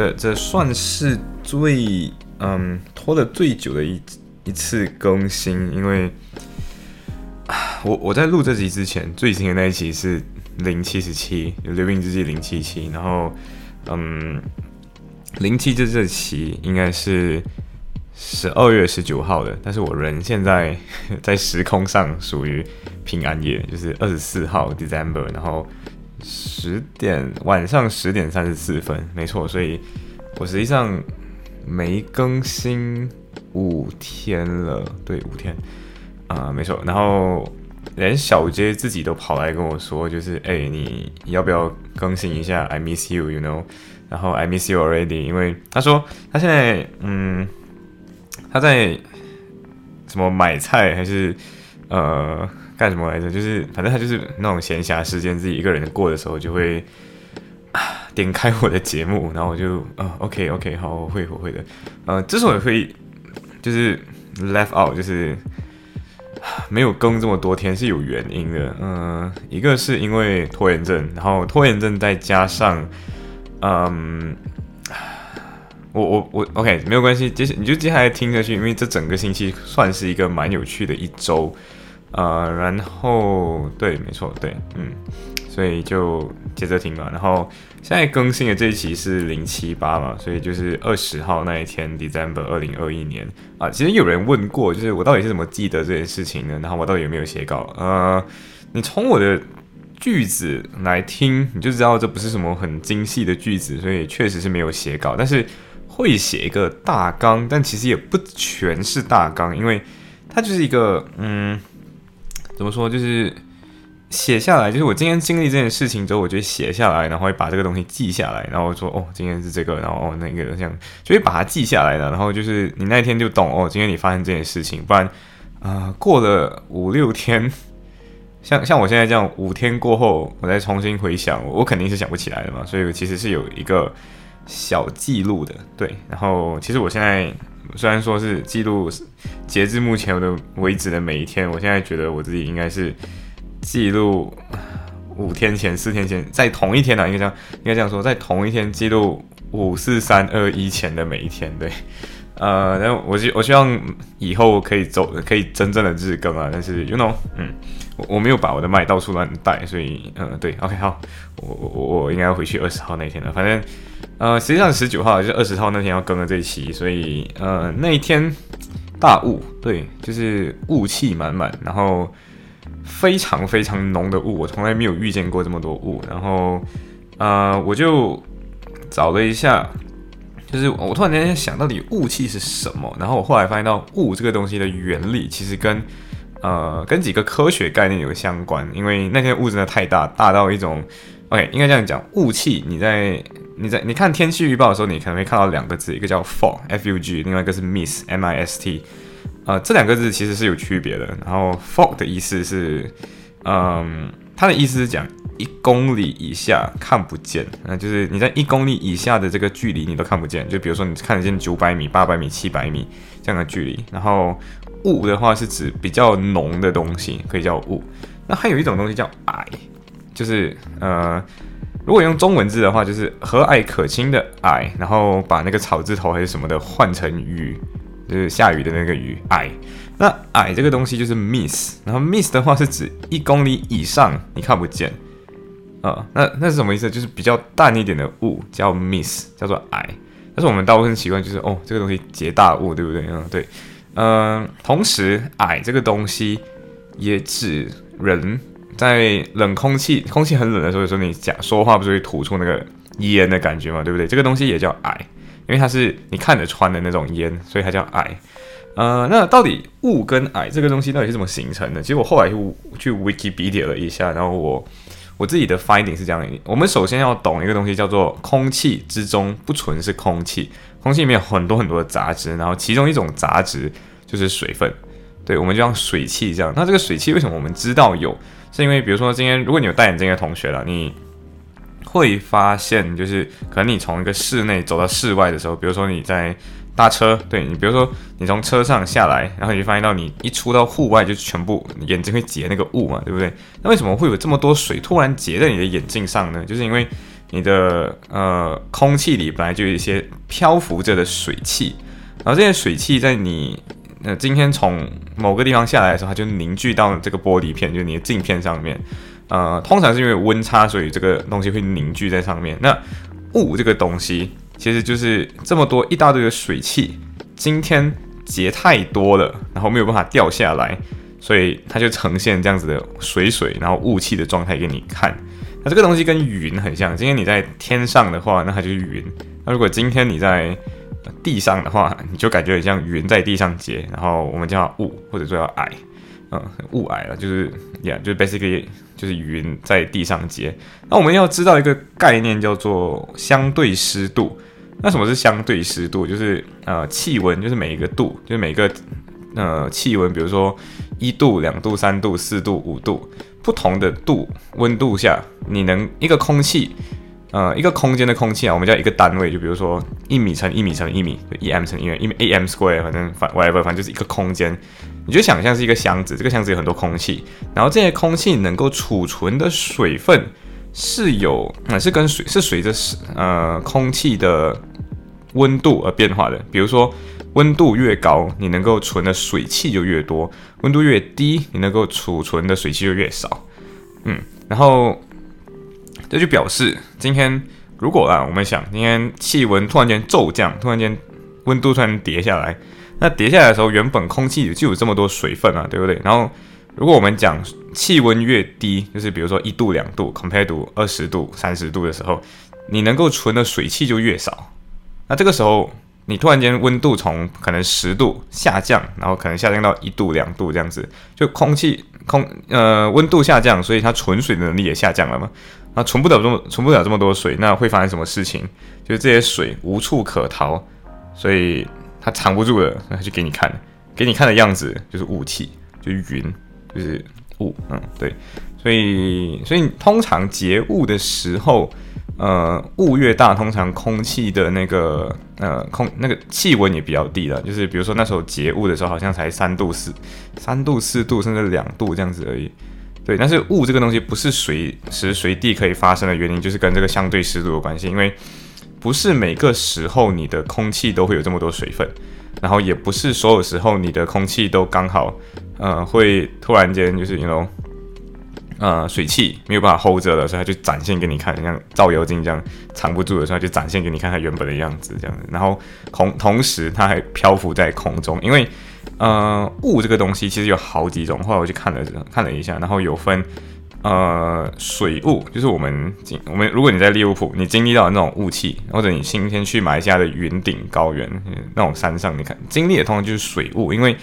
这，这算是最嗯拖的最久的一一次更新，因为 我我在录这集之前，最新的那一期是零七十七，《流影日记》零七七，然后嗯零七这这期应该是十二月十九号的，但是我人现在 在时空上属于平安夜，就是二十四号 December，然后。十点晚上十点三十四分，没错，所以我实际上没更新五天了，对，五天啊、没错。然后连小杰自己都跑来跟我说，就是哎、你要不要更新一下？I miss you，you know，然后 I miss you already，因为他说他现在嗯他在什么买菜还是呃。干什么来着？就是反正他就是那种闲暇时间自己一个人过的时候，就会啊 点开我的节目，然后我就啊 OK OK 好，我会我会的。呃，之所以会就是 left out，就是 没有更这么多天是有原因的。嗯、一个是因为拖延症，然后拖延症再加上嗯。我我我 OK 没有关系，接你就接下来听下去，因为这整个星期算是一个蛮有趣的一周。呃，然后对，没错，对，嗯，所以就接着听吧。然后现在更新的这一期是零七八嘛，所以就是二十号那一天，December 二零二一年啊。其实有人问过，就是我到底是怎么记得这件事情呢？然后我到底有没有写稿？呃，你从我的句子来听，你就知道这不是什么很精细的句子，所以确实是没有写稿，但是会写一个大纲，但其实也不全是大纲，因为它就是一个嗯。怎么说？就是写下来，就是我今天经历这件事情之后，我就写下来，然后会把这个东西记下来，然后说哦，今天是这个，然后哦那个这样，就会把它记下来的。然后就是你那一天就懂哦，今天你发生这件事情，不然啊、过了五六天，像像我现在这样，五天过后我再重新回想，我肯定是想不起来的嘛。所以我其实是有一个小记录的，对。然后其实我现在。虽然说是记录截至目前的为止的每一天，我现在觉得我自己应该是记录五天前、四天前，在同一天啊，应该这样，应该这样说，在同一天记录五四三二一前的每一天，对，呃，然后我希我希望以后可以走，可以真正的日更啊，但是 you know，嗯，我我没有把我的麦到处乱带，所以，嗯、呃，对，OK，好，我我我应该要回去二十号那天了，反正。呃，实际上十九号就是二十号那天要更的这一期，所以呃那一天大雾，对，就是雾气满满，然后非常非常浓的雾，我从来没有遇见过这么多雾。然后呃我就找了一下，就是我突然间想到底雾气是什么，然后我后来发现到雾这个东西的原理其实跟呃跟几个科学概念有相关，因为那天雾真的太大，大到一种 OK 应该这样讲，雾气你在。你在你看天气预报的时候，你可能会看到两个字，一个叫 fog，f u g，另外一个是 mist，m i s t。呃，这两个字其实是有区别的。然后 fog 的意思是，嗯，它的意思是讲一公里以下看不见，那就是你在一公里以下的这个距离你都看不见。就比如说你看得见九百米、八百米、七百米这样的距离。然后雾的话是指比较浓的东西，可以叫雾。那还有一种东西叫霭，就是呃。如果用中文字的话，就是和蔼可亲的矮，然后把那个草字头还是什么的换成雨，就是下雨的那个雨矮。那矮这个东西就是 miss，然后 miss 的话是指一公里以上你看不见啊、呃。那那是什么意思？就是比较淡一点的雾叫 miss，叫做矮。但是我们大部分习惯就是哦，这个东西结大雾，对不对？嗯，对。嗯、同时矮这个东西也指人。在冷空气，空气很冷的时候，有时候你讲说话不是会吐出那个烟的感觉嘛，对不对？这个东西也叫矮，因为它是你看得穿的那种烟，所以它叫矮。呃，那到底雾跟霭这个东西到底是怎么形成的？其实我后来去去 Wikipedia 了一下，然后我我自己的 finding 是这样：我们首先要懂一个东西，叫做空气之中不纯是空气，空气里面有很多很多的杂质，然后其中一种杂质就是水分。对，我们就像水汽这样。那这个水汽为什么我们知道有？是因为比如说今天如果你有戴眼镜的同学了，你会发现就是可能你从一个室内走到室外的时候，比如说你在搭车，对你比如说你从车上下来，然后你就发现到你一出到户外就全部眼睛会结那个雾嘛，对不对？那为什么会有这么多水突然结在你的眼镜上呢？就是因为你的呃空气里本来就有一些漂浮着的水汽，然后这些水汽在你。那今天从某个地方下来的时候，它就凝聚到这个玻璃片，就是你的镜片上面。呃，通常是因为温差，所以这个东西会凝聚在上面。那雾这个东西，其实就是这么多一大堆的水汽，今天结太多了，然后没有办法掉下来，所以它就呈现这样子的水水，然后雾气的状态给你看。那这个东西跟云很像，今天你在天上的话，那它就是云。那如果今天你在地上的话，你就感觉很像云在地上结，然后我们叫雾，或者说叫霭，嗯，雾霭了，就是呀，就是 basically 就是云在地上结。那我们要知道一个概念叫做相对湿度。那什么是相对湿度？就是呃气温，就是每一个度，就是每个呃气温，比如说一度、两度、三度、四度、五度，不同的度温度下，你能一个空气。呃，一个空间的空气啊，我们叫一个单位，就比如说一米乘一米乘一米，一 m 乘一米，因为 a m square，反正反 whatever，反正就是一个空间。你就想象是一个箱子，这个箱子有很多空气，然后这些空气能够储存的水分是有，是跟水是随着是呃空气的温度而变化的。比如说温度越高，你能够存的水汽就越多；温度越低，你能够储存的水汽就越少。嗯，然后。这就表示，今天如果啊，我们想今天气温突然间骤降，突然间温度突然跌下来，那跌下来的时候，原本空气就有这么多水分啊，对不对？然后如果我们讲气温越低，就是比如说一度两度，compare to 二十度、三十度的时候，你能够存的水汽就越少。那这个时候，你突然间温度从可能十度下降，然后可能下降到一度两度这样子，就空气空呃温度下降，所以它存水的能力也下降了嘛。那存不了这么存不了这么多水，那会发生什么事情？就是这些水无处可逃，所以它藏不住了，那就给你看，给你看的样子就是雾气，就是云，就是雾，嗯，对，所以所以通常结雾的时候，呃，雾越大，通常空气的那个呃空那个气温也比较低了，就是比如说那时候结雾的时候，好像才三度四三度四度，甚至两度这样子而已。对，但是雾这个东西不是随时随地可以发生的原因，就是跟这个相对湿度有关系。因为不是每个时候你的空气都会有这么多水分，然后也不是所有时候你的空气都刚好，呃，会突然间就是那种，呃，水汽没有办法 hold 着了，所以它就展现给你看，像照妖镜这样藏不住的时候，就展现给你看它原本的样子这样子。然后同同时它还漂浮在空中，因为。呃，雾这个东西其实有好几种，后来我去看了看了一下，然后有分呃水雾，就是我们经我们如果你在利物浦，你经历到那种雾气，或者你今天去马来西亚的云顶高原那种山上，你看经历的通常就是水雾，因为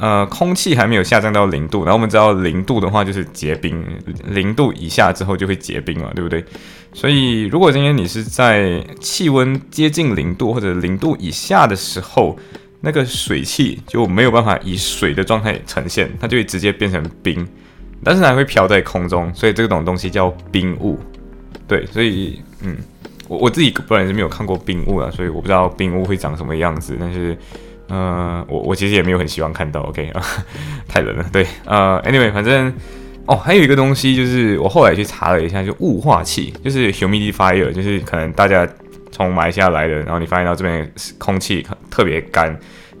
呃空气还没有下降到零度，然后我们知道零度的话就是结冰，零度以下之后就会结冰嘛，对不对？所以如果今天你是在气温接近零度或者零度以下的时候，那个水汽就没有办法以水的状态呈现，它就会直接变成冰，但是还会飘在空中，所以这种东西叫冰雾。对，所以嗯，我我自己本来是没有看过冰雾啊，所以我不知道冰雾会长什么样子。但是，呃，我我其实也没有很希望看到。OK 啊，太冷了。对，呃，Anyway，反正哦，还有一个东西就是我后来去查了一下，就雾化器，就是 humidifier，就是可能大家。从马来西亚来的，然后你发现到这边空气特别干，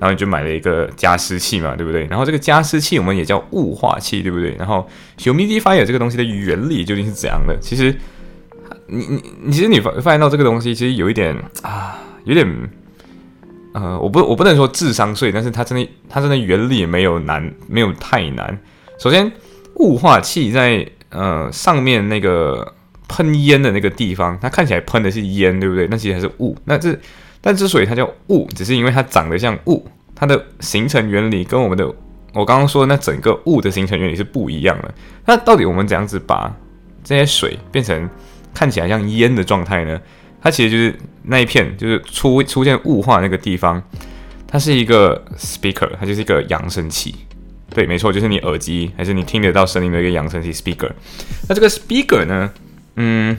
然后你就买了一个加湿器嘛，对不对？然后这个加湿器我们也叫雾化器，对不对？然后 humidifier 这个东西的原理究竟是怎样的？其实你你你其实你发发现到这个东西其实有一点啊，有点呃，我不我不能说智商税，但是它真的它真的原理没有难，没有太难。首先雾化器在呃上面那个。喷烟的那个地方，它看起来喷的是烟，对不对？那其实还是雾。那这，但之所以它叫雾，只是因为它长得像雾，它的形成原理跟我们的我刚刚说那整个雾的形成原理是不一样的。那到底我们怎样子把这些水变成看起来像烟的状态呢？它其实就是那一片，就是出出现雾化那个地方，它是一个 speaker，它就是一个扬声器。对，没错，就是你耳机还是你听得到声音的一个扬声器 speaker。那这个 speaker 呢，嗯，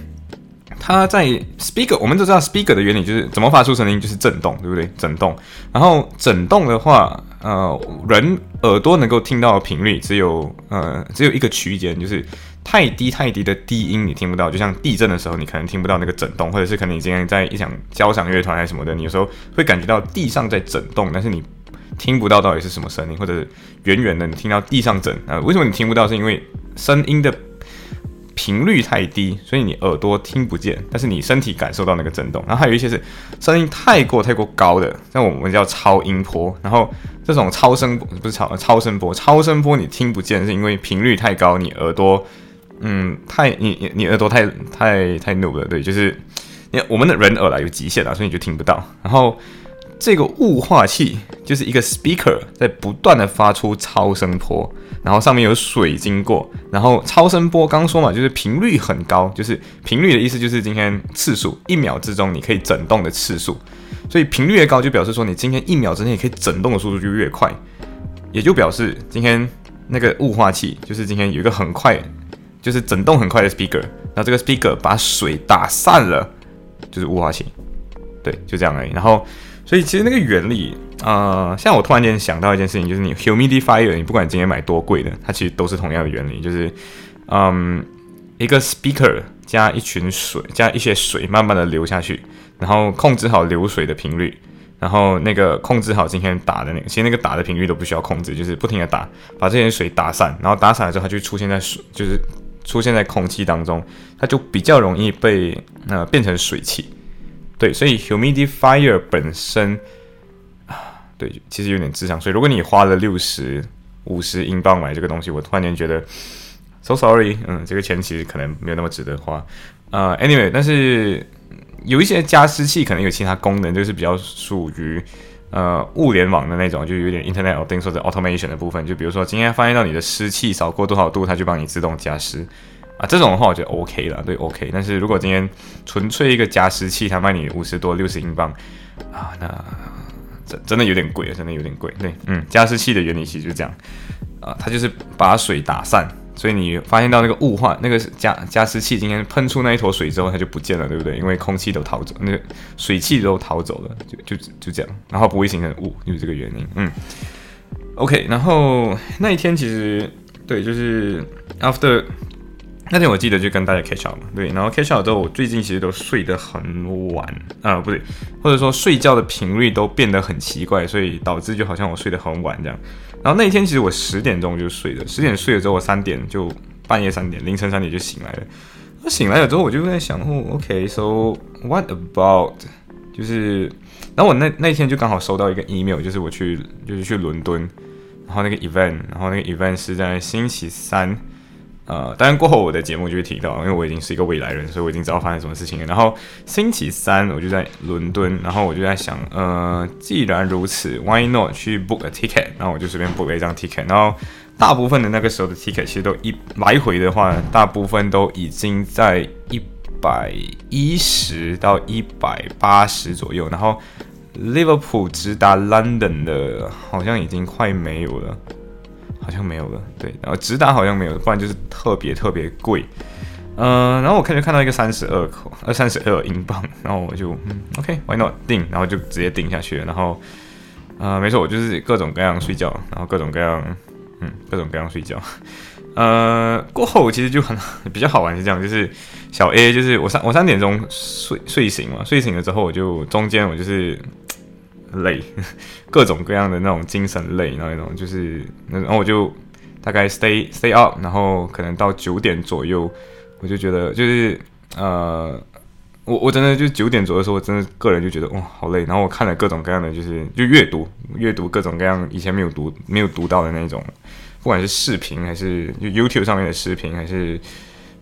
它在 speaker，我们都知道 speaker 的原理就是怎么发出声音，就是震动，对不对？震动。然后震动的话，呃，人耳朵能够听到的频率只有呃只有一个区间，就是太低太低的低音你听不到，就像地震的时候你可能听不到那个震动，或者是可能你今天在一场交响乐团还是什么的，你有时候会感觉到地上在震动，但是你。听不到到底是什么声音，或者远远的你听到地上震啊？为什么你听不到？是因为声音的频率太低，所以你耳朵听不见，但是你身体感受到那个震动。然后还有一些是声音太过太过高的，像我们叫超音波。然后这种超声不是超超声波，超声波你听不见，是因为频率太高，你耳朵嗯太你你你耳朵太太太怒了，对，就是你我们的人耳啦有极限啊，所以你就听不到。然后。这个雾化器就是一个 speaker 在不断的发出超声波，然后上面有水经过，然后超声波刚说嘛，就是频率很高，就是频率的意思就是今天次数一秒之中你可以震动的次数，所以频率越高就表示说你今天一秒之内可以震动的速度就越快，也就表示今天那个雾化器就是今天有一个很快，就是整动很快的 speaker，那这个 speaker 把水打散了，就是雾化器，对，就这样而已，然后。所以其实那个原理啊，像我突然间想到一件事情，就是你 humidifier，你不管今天买多贵的，它其实都是同样的原理，就是嗯，一个 speaker 加一群水，加一些水，慢慢的流下去，然后控制好流水的频率，然后那个控制好今天打的那个，其实那个打的频率都不需要控制，就是不停的打，把这些水打散，然后打散了之后，它就出现在水，就是出现在空气当中，它就比较容易被呃变成水汽。对，所以 humidifier 本身啊，对，其实有点智商。所以如果你花了六十五十英镑买这个东西，我突然间觉得 so sorry，嗯，这个钱其实可能没有那么值得花。呃，anyway，但是有一些加湿器可能有其他功能，就是比较属于呃物联网的那种，就有点 Internet of Things 或者 automation 的部分。就比如说今天发现到你的湿气少过多少度，它就帮你自动加湿。啊，这种的话我觉得 OK 了，对 OK。但是如果今天纯粹一个加湿器，它卖你五十多六十英镑啊，那真真的有点贵啊，真的有点贵。对，嗯，加湿器的原理其实就是这样啊，它就是把水打散，所以你发现到那个雾化，那个加加湿器今天喷出那一坨水之后，它就不见了，对不对？因为空气都逃走，那个水汽都逃走了，就就就这样，然后不会形成雾，就是这个原因。嗯，OK。然后那一天其实对，就是 after。那天我记得就跟大家 catch up 嘛，对，然后 catch up 之后，我最近其实都睡得很晚啊，不对，或者说睡觉的频率都变得很奇怪，所以导致就好像我睡得很晚这样。然后那一天其实我十点钟就睡了，十点睡了之后，我三点就半夜三点凌晨三点就醒来了。我醒来了之后，我就在想，哦，OK，so what about 就是，然后我那那天就刚好收到一个 email，就是我去就是去伦敦，然后那个 event，然后那个 event 是在星期三。呃，当然过后我的节目就会提到，因为我已经是一个未来人，所以我已经知道发生什么事情了。然后星期三我就在伦敦，然后我就在想，呃，既然如此，Why not 去 book a ticket？然后我就随便 book 了一张 ticket。然后大部分的那个时候的 ticket 其实都一来回的话，大部分都已经在一百一十到一百八十左右。然后 Liverpool 直达 London 的，好像已经快没有了。好像没有了，对，然后直达好像没有，不然就是特别特别贵，嗯，然后我看就看到一个三十二口，呃，三十二英镑，然后我就嗯，OK，Why not 定，然后就直接定下去了，然后，呃，没错，我就是各种各样睡觉，然后各种各样，嗯，各种各样睡觉，呃，过后其实就很比较好玩，是这样，就是小 A 就是我三我三点钟睡睡醒嘛，睡醒了之后我就中间我就是。累，各种各样的那种精神累，然后那种就是，然后我就大概 stay stay up，然后可能到九点左右，我就觉得就是呃，我我真的就九点左右的时候，我真的个人就觉得哇好累，然后我看了各种各样的就是就阅读阅读各种各样以前没有读没有读到的那种，不管是视频还是就 YouTube 上面的视频，还是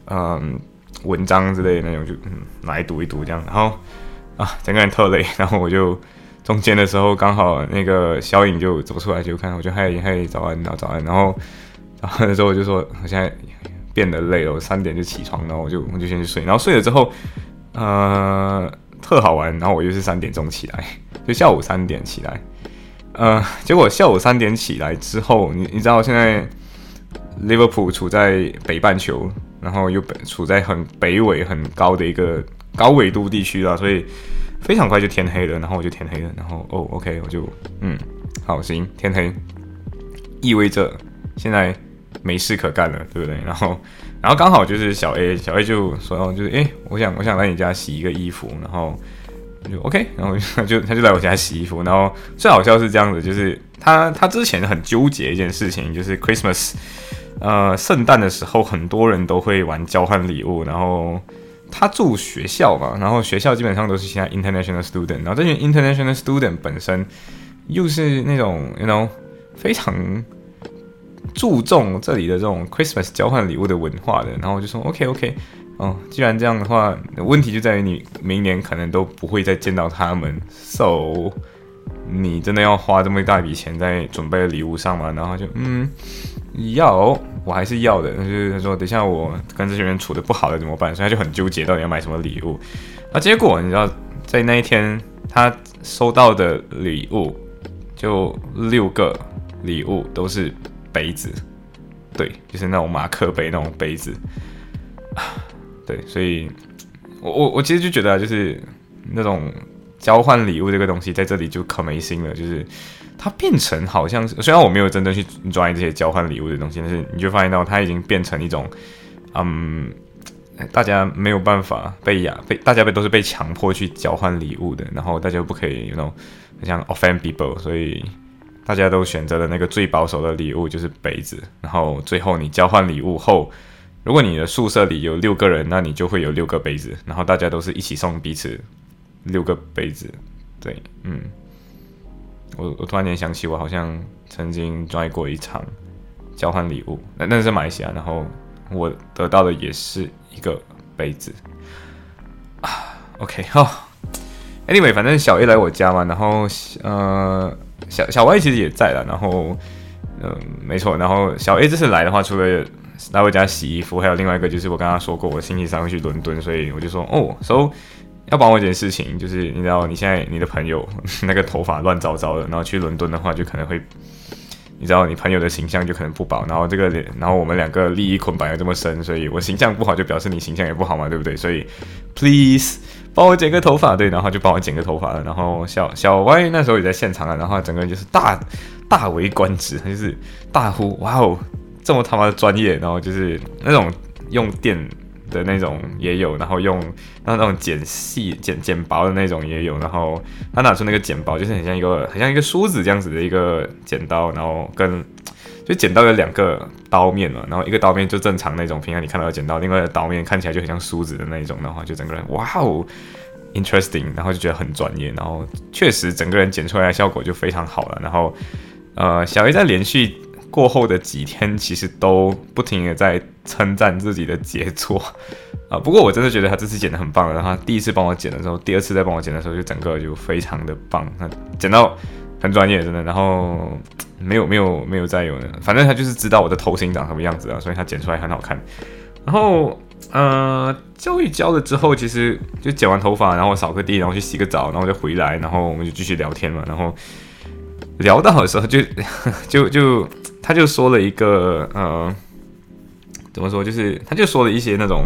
嗯文章之类的那种，就嗯来读一读这样，然后啊整个人特累，然后我就。中间的时候刚好那个小影就走出来就看，我就嗨嗨早安，然后早安，然后早安的时候我就说我现在变得累了，我三点就起床，然后我就我就先去睡，然后睡了之后，呃，特好玩，然后我就是三点钟起来，就下午三点起来，呃，结果下午三点起来之后，你你知道现在 Liverpool 处在北半球，然后又北处在很北纬很高的一个高纬度地区了，所以非常快就天黑了，然后我就天黑了，然后哦，OK，我就嗯，好行，天黑意味着现在没事可干了，对不对？然后。然后刚好就是小 A，小 A 就说，就是哎，我想我想来你家洗一个衣服，然后就 OK，然后就 他就来我家洗衣服。然后最好笑是这样子，就是他他之前很纠结一件事情，就是 Christmas，呃，圣诞的时候很多人都会玩交换礼物。然后他住学校嘛，然后学校基本上都是现在 international student，然后这群 international student 本身又是那种 you know 非常。注重这里的这种 Christmas 交换礼物的文化的，然后我就说 OK OK，哦，既然这样的话，问题就在于你明年可能都不会再见到他们，So 你真的要花这么一大笔钱在准备礼物上吗？然后就嗯，要，我还是要的。就是他说，等一下我跟这些人处的不好了怎么办？所以他就很纠结，到底要买什么礼物。那结果你知道，在那一天他收到的礼物就六个礼物都是。杯子，对，就是那种马克杯那种杯子啊，对，所以，我我我其实就觉得，就是那种交换礼物这个东西，在这里就可没心了，就是它变成好像是，虽然我没有真正去抓这些交换礼物的东西，但是你就发现到它已经变成一种，嗯，大家没有办法被压被大家被都是被强迫去交换礼物的，然后大家不可以那种像 offend people，所以。大家都选择了那个最保守的礼物，就是杯子。然后最后你交换礼物后，如果你的宿舍里有六个人，那你就会有六个杯子。然后大家都是一起送彼此六个杯子。对，嗯，我我突然间想起，我好像曾经拽过一场交换礼物，那那是马来西亚，然后我得到的也是一个杯子。啊，OK，好，Anyway，反正小 A 来我家嘛，然后呃。小小 Y 其实也在了，然后，嗯，没错，然后小 A 这次来的话，除了来我家洗衣服，还有另外一个就是我跟他说过，我星期三会去伦敦，所以我就说，哦，，So 要帮我一件事情，就是你知道，你现在你的朋友 那个头发乱糟糟的，然后去伦敦的话，就可能会，你知道，你朋友的形象就可能不保，然后这个，然后我们两个利益捆绑又这么深，所以我形象不好，就表示你形象也不好嘛，对不对？所以，please。帮我剪个头发，对，然后就帮我剪个头发了。然后小小 Y 那时候也在现场啊，然后整个人就是大大为观止，他就是大呼哇哦，这么他妈的专业。然后就是那种用电的那种也有，然后用那那种剪细剪剪薄的那种也有。然后他拿出那个剪薄，就是很像一个很像一个梳子这样子的一个剪刀，然后跟。就剪刀有两个刀面嘛，然后一个刀面就正常那种，平常你看到的剪刀，另外的刀面看起来就很像梳子的那种的话，就整个人哇哦，interesting，然后就觉得很专业，然后确实整个人剪出来的效果就非常好了。然后呃，小 A 在连续过后的几天，其实都不停的在称赞自己的杰作啊。不过我真的觉得他这次剪的很棒，然后他第一次帮我剪的时候，第二次再帮我剪的时候，就整个就非常的棒，那剪到很专业，真的。然后。没有没有没有再有的，反正他就是知道我的头型长什么样子啊，所以他剪出来很好看。然后呃，教育教了之后，其实就剪完头发，然后扫个地，然后去洗个澡，然后就回来，然后我们就继续聊天嘛。然后聊到的时候，就 就就他就说了一个呃，怎么说，就是他就说了一些那种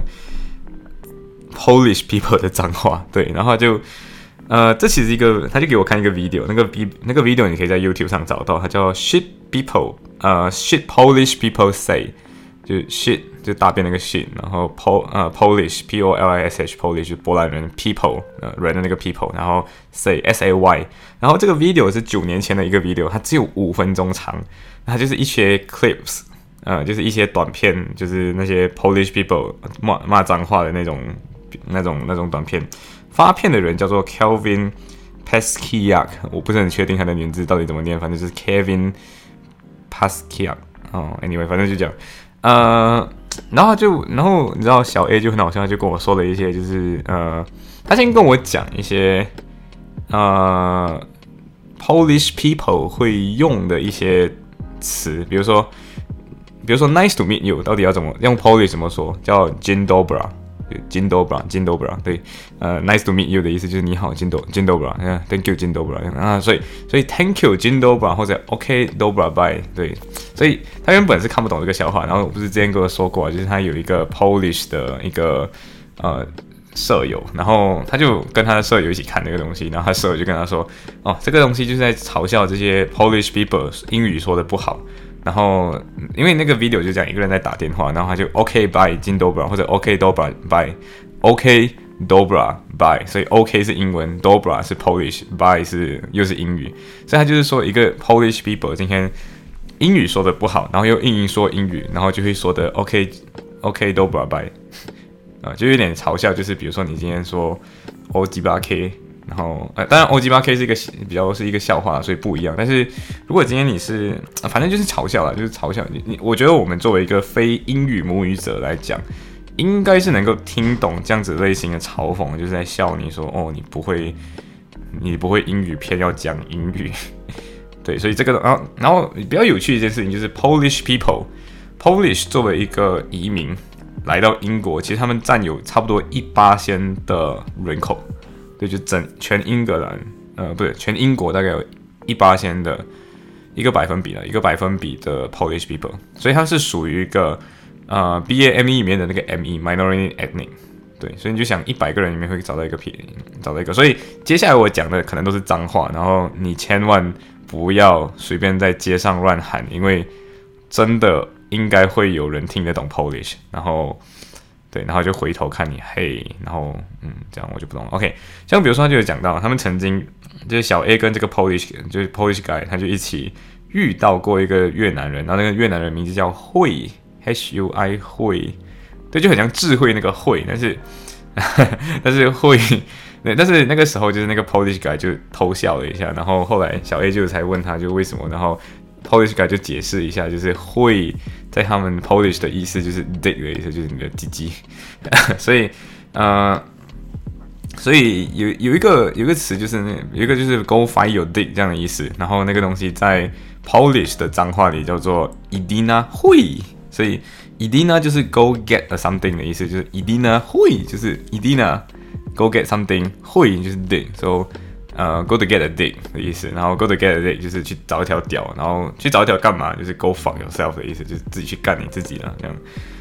Polish people 的脏话，对，然后就。呃，这其实一个，他就给我看一个 video，那个 v 那个 video 你可以在 YouTube 上找到，它叫 shit people，呃，shit Polish people say，就 shit 就大便那个 shit，然后 pol 呃 Polish P O L I S H Polish 波兰人 people 呃人的那个 people，然后 say S A Y，然后这个 video 是九年前的一个 video，它只有五分钟长，它就是一些 clips，呃，就是一些短片，就是那些 Polish people 骂骂脏话的那种那种那种短片。发片的人叫做 Kelvin Paskiak，我不是很确定他的名字到底怎么念，反正就是 Kevin Paskiak。哦，Anyway，反正就讲，呃，然后就，然后你知道小 A 就很好笑，就跟我说了一些，就是呃，他先跟我讲一些呃 Polish people 会用的一些词，比如说，比如说 Nice to meet you，到底要怎么用 Polish 怎么说？叫 Jindobra。金 do bra，金 do bra，对，呃，nice to meet you 的意思就是你好，金 do 金 do bra，嗯，thank you 金 do bra，啊，所以所以 thank you 金 do bra 或者 OK do bra bye，对，所以他原本是看不懂这个笑话，然后我不是之前跟我说过，就是他有一个 Polish 的一个呃舍友，然后他就跟他的舍友一起看这个东西，然后他舍友就跟他说，哦，这个东西就是在嘲笑这些 Polish people 英语说的不好。然后，因为那个 video 就讲一个人在打电话，然后他就 OK bye 金 dobra 或者 OK dobra bye OK dobra bye，所以 OK 是英文，dobra 是 Polish，bye 是又是英语，所以他就是说一个 Polish people 今天英语说的不好，然后又硬硬说英语，然后就会说的 OK OK dobra bye，啊，就有点嘲笑，就是比如说你今天说 O 几八 K。然后，呃，当然，O G 八 K 是一个比较是一个笑话，所以不一样。但是如果今天你是，反正就是嘲笑了，就是嘲笑你。你，我觉得我们作为一个非英语母语者来讲，应该是能够听懂这样子类型的嘲讽，就是在笑你说，哦，你不会，你不会英语，偏要讲英语。对，所以这个，然后，然后比较有趣的一件事情就是 Polish people，Polish 作为一个移民来到英国，其实他们占有差不多一八千的人口。对，就整全英格兰，呃，不对，全英国大概有一八千的一个百分比了，一个百分比的 Polish people，所以它是属于一个呃 B A M E 里面的那个 M E minority ethnic，对，所以你就想一百个人里面会找到一个便宜，找到一个，所以接下来我讲的可能都是脏话，然后你千万不要随便在街上乱喊，因为真的应该会有人听得懂 Polish，然后。对，然后就回头看你，嘿，然后嗯，这样我就不懂了。OK，像比如说他就有讲到，他们曾经就是小 A 跟这个 Polish 就是 Polish guy，他就一起遇到过一个越南人，然后那个越南人名字叫慧，H U I 慧，对，就很像智慧那个慧，但是 但是慧，对，但是那个时候就是那个 Polish guy 就偷笑了一下，然后后来小 A 就才问他就为什么，然后 Polish guy 就解释一下，就是会。在他们 Polish 的意思就是 dick 的意思，就是你的鸡鸡，所以呃，所以有有一个有一个词就是那有一个就是 go find your dick 这样的意思，然后那个东西在 Polish 的脏话里叫做 idina 会，所以 idina 就是 go get a something 的意思，就是 idina 会就是 idina go get something 会就是 dick，so 呃，go to get a dick 的意思，然后 go to get a dick 就是去找一条屌，然后去找一条干嘛？就是 go fuck yourself 的意思，就是自己去干你自己了这样。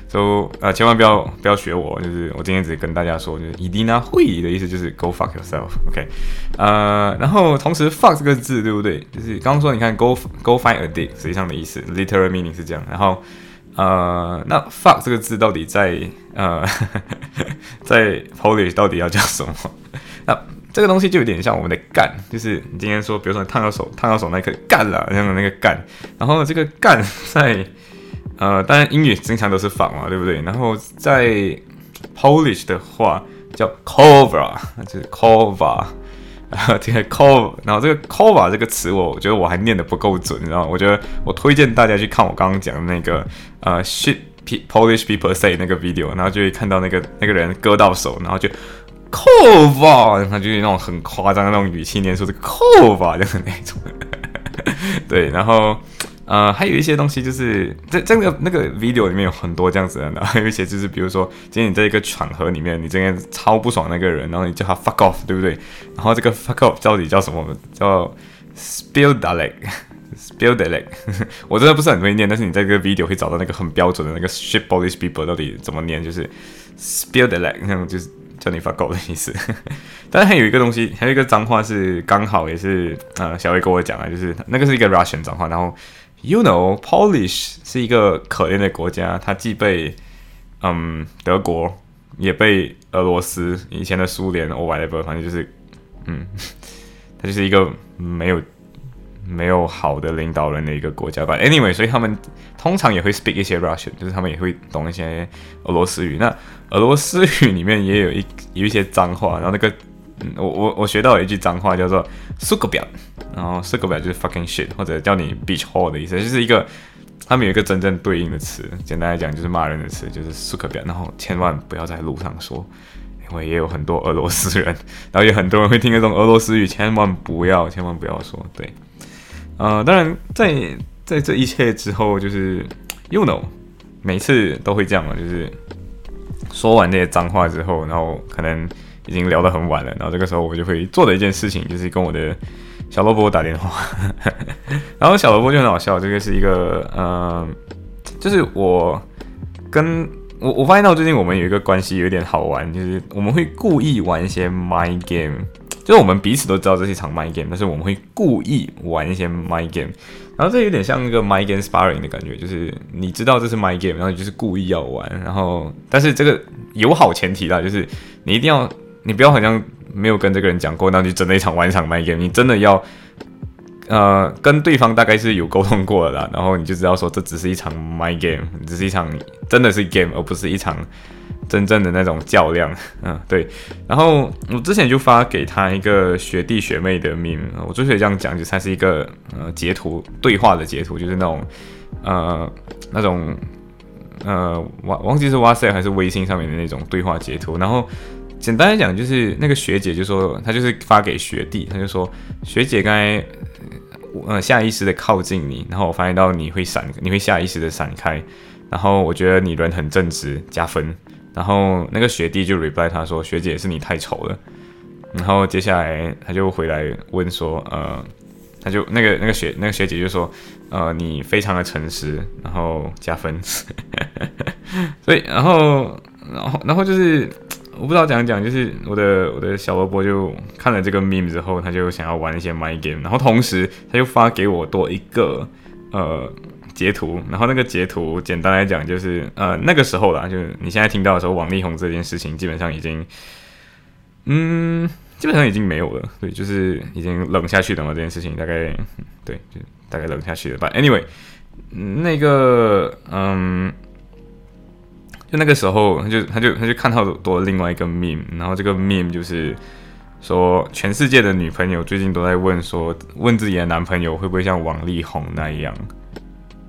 So 呃，千万不要不要学我，就是我今天只跟大家说，就是 idina 会的意思就是 go fuck yourself，OK？呃，然后同时 fuck 这个字对不对？就是刚刚说你看 go go find a dick 实际上的意思，literal meaning 是这样。然后呃，那 fuck 这个字到底在呃 在 Polish 到底要叫什么？这个东西就有点像我们的干，就是你今天说，比如说烫到手，烫到手那一刻干了，像那个干，然后这个干在呃，当然英语经常都是仿嘛，对不对？然后在 Polish 的话叫 cover，就是 cover，这个 kov 然后这个 cover 这个词，我觉得我还念的不够准，你知道吗？我觉得我推荐大家去看我刚刚讲的那个呃 shit Polish people say 那个 video，然后就会看到那个那个人割到手，然后就。cover，他就是那种很夸张的那种语气念出这个 cover 的那种，对，然后呃还有一些东西就是在这个那个 video 里面有很多这样子的，然后有一些就是比如说今天你在一个场合里面，你今天超不爽那个人，然后你叫他 fuck off，对不对？然后这个 fuck off 到底叫什么？叫 spill the leg，spill the leg，我真的不是很会念，但是你在这个 video 会找到那个很标准的那个 shit Polish people 到底怎么念，就是 spill the leg，那种就是。叫你发狗的意思，但是还有一个东西，还有一个脏话是刚好也是呃小薇跟我讲的，就是那个是一个 Russian 脏话。然后 you know Polish 是一个可怜的国家，它既被嗯德国也被俄罗斯以前的苏联 or whatever，反正就是嗯，它就是一个没有。没有好的领导人的一个国家吧。Anyway，所以他们通常也会 speak 一些 Russian，就是他们也会懂一些俄罗斯语。那俄罗斯语里面也有一有一些脏话，然后那个我我我学到一句脏话叫做 s u k a b i a 然后 s u k a b i a 就是 fucking shit，或者叫你 bitch hole 的意思，就是一个他们有一个真正对应的词，简单来讲就是骂人的词，就是 s u k a b i a 然后千万不要在路上说，因为也有很多俄罗斯人，然后有很多人会听得懂俄罗斯语，千万不要千万不要说，对。呃，当然，在在这一切之后，就是 you know，每次都会这样嘛，就是说完那些脏话之后，然后可能已经聊得很晚了，然后这个时候我就会做的一件事情就是跟我的小萝卜打电话，然后小萝卜就很好笑，这个是一个呃，就是我跟我我发现到最近我们有一个关系有点好玩，就是我们会故意玩一些 mind game。就是我们彼此都知道这是一场 my game，但是我们会故意玩一些 my game，然后这有点像一个 my game sparring 的感觉，就是你知道这是 my game，然后你就是故意要玩，然后但是这个有好前提啦，就是你一定要，你不要好像没有跟这个人讲过，那就真的一场玩一场 my game，你真的要，呃，跟对方大概是有沟通过的啦，然后你就知道说这只是一场 my game，只是一场真的是 game，而不是一场。真正的那种较量，嗯，对。然后我之前就发给他一个学弟学妹的名，我之所以这样讲，就它是一个呃截图对话的截图，就是那种呃那种呃忘忘记是哇塞还是微信上面的那种对话截图。然后简单来讲，就是那个学姐就说，她就是发给学弟，她就说学姐刚才呃下意识的靠近你，然后我发现到你会闪，你会下意识的闪开，然后我觉得你人很正直，加分。然后那个学弟就 reply 他说：“学姐是你太丑了。”然后接下来他就回来问说：“呃，他就那个那个学那个学姐就说：‘呃，你非常的诚实，然后加分。’所以然后然后然后就是我不知道怎样讲，就是我的我的小萝卜就看了这个 meme 之后，他就想要玩一些 my game，然后同时他就发给我多一个呃。”截图，然后那个截图简单来讲就是，呃，那个时候啦，就是你现在听到的时候，王力宏这件事情基本上已经，嗯，基本上已经没有了，对，就是已经冷下去了嘛，这件事情大概，对，就大概冷下去了。吧 anyway，那个，嗯，就那个时候，他就他就他就看到多另外一个 meme，然后这个 meme 就是说，全世界的女朋友最近都在问说，问自己的男朋友会不会像王力宏那样。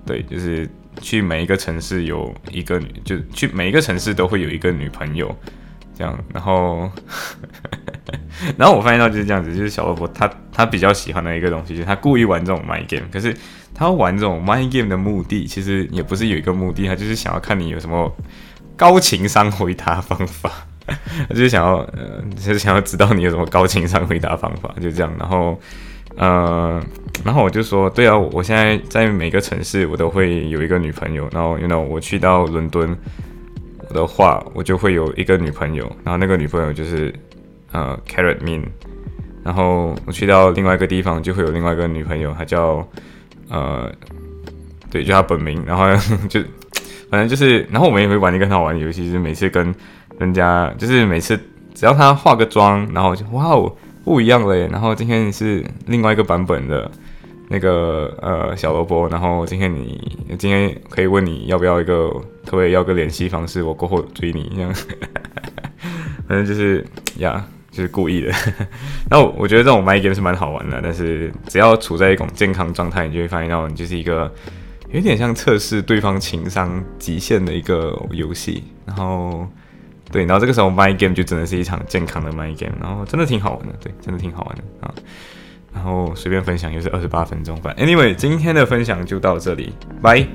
对，就是去每一个城市有一个女，就去每一个城市都会有一个女朋友，这样。然后，然后我发现到就是这样子，就是小萝卜他他比较喜欢的一个东西，就是他故意玩这种 my game。可是他玩这种 my game 的目的，其实也不是有一个目的，他就是想要看你有什么高情商回答方法，就是想要呃，就是想要知道你有什么高情商回答方法，就这样。然后。呃，然后我就说，对啊，我现在在每个城市我都会有一个女朋友，然后，you know，我去到伦敦的话，我就会有一个女朋友，然后那个女朋友就是呃，Carrot Min，然后我去到另外一个地方就会有另外一个女朋友，她叫呃，对，就她本名，然后就 反正就是，然后我们也会玩一个很好玩的游戏，就是每次跟人家，就是每次只要她化个妆，然后就哇哦。不一样嘞，然后今天是另外一个版本的那个呃小萝卜，然后今天你今天可以问你要不要一个，可不可以要个联系方式，我过后追你这样，反正就是呀，就是故意的。那我我觉得这种 my game 是蛮好玩的，但是只要处在一种健康状态，你就会发现到你就是一个有点像测试对方情商极限的一个游戏，然后。对，然后这个时候 my game 就真的是一场健康的 my game，然后真的挺好玩的，对，真的挺好玩的啊。然后随便分享又是二十八分钟，反正 anyway，今天的分享就到这里，拜。